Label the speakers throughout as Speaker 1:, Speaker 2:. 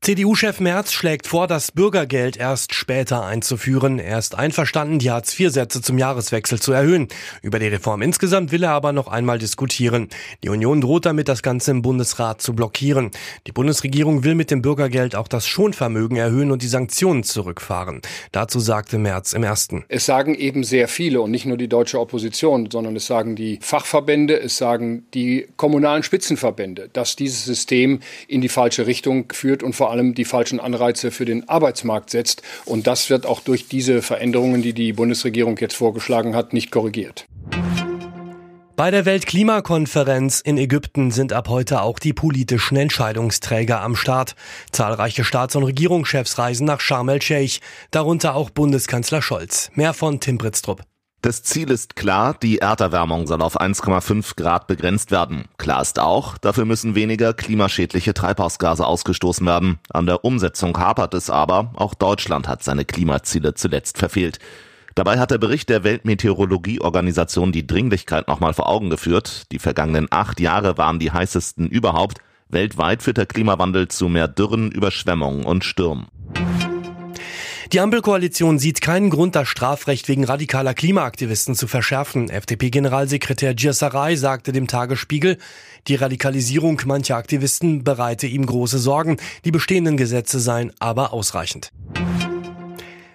Speaker 1: CDU-Chef Merz schlägt vor, das Bürgergeld erst später einzuführen. Er ist einverstanden, die Hartz-IV-Sätze zum Jahreswechsel zu erhöhen. Über die Reform insgesamt will er aber noch einmal diskutieren. Die Union droht damit, das Ganze im Bundesrat zu blockieren. Die Bundesregierung will mit dem Bürgergeld auch das Schonvermögen erhöhen und die Sanktionen zurückfahren. Dazu sagte Merz im ersten.
Speaker 2: Es sagen eben sehr viele und nicht nur die deutsche Opposition, sondern es sagen die Fachverbände, es sagen die kommunalen Spitzenverbände, dass dieses System in die falsche Richtung führt und vor vor allem die falschen Anreize für den Arbeitsmarkt setzt. Und das wird auch durch diese Veränderungen, die die Bundesregierung jetzt vorgeschlagen hat, nicht korrigiert.
Speaker 1: Bei der Weltklimakonferenz in Ägypten sind ab heute auch die politischen Entscheidungsträger am Start. Zahlreiche Staats- und Regierungschefs reisen nach Sharm el-Sheikh, darunter auch Bundeskanzler Scholz. Mehr von Tim Britztrup.
Speaker 3: Das Ziel ist klar, die Erderwärmung soll auf 1,5 Grad begrenzt werden. Klar ist auch, dafür müssen weniger klimaschädliche Treibhausgase ausgestoßen werden. An der Umsetzung hapert es aber, auch Deutschland hat seine Klimaziele zuletzt verfehlt. Dabei hat der Bericht der Weltmeteorologieorganisation die Dringlichkeit nochmal vor Augen geführt. Die vergangenen acht Jahre waren die heißesten überhaupt. Weltweit führt der Klimawandel zu mehr Dürren, Überschwemmungen und Stürmen.
Speaker 1: Die Ampelkoalition sieht keinen Grund, das Strafrecht wegen radikaler Klimaaktivisten zu verschärfen. FDP-Generalsekretär Giersaray sagte dem Tagesspiegel, die Radikalisierung mancher Aktivisten bereite ihm große Sorgen. Die bestehenden Gesetze seien aber ausreichend.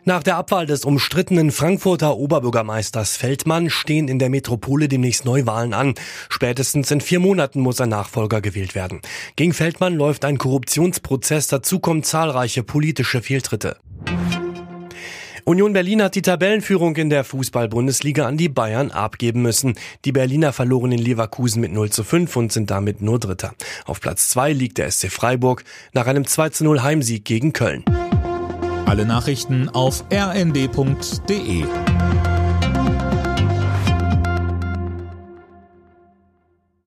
Speaker 1: Nach der Abwahl des umstrittenen Frankfurter Oberbürgermeisters Feldmann stehen in der Metropole demnächst Neuwahlen an. Spätestens in vier Monaten muss ein Nachfolger gewählt werden. Gegen Feldmann läuft ein Korruptionsprozess, dazu kommen zahlreiche politische Fehltritte. Union Berlin hat die Tabellenführung in der Fußball-Bundesliga an die Bayern abgeben müssen. Die Berliner verloren in Leverkusen mit 0 zu 5 und sind damit nur Dritter. Auf Platz 2 liegt der SC Freiburg nach einem 2 zu 0 Heimsieg gegen Köln.
Speaker 4: Alle Nachrichten auf rnd.de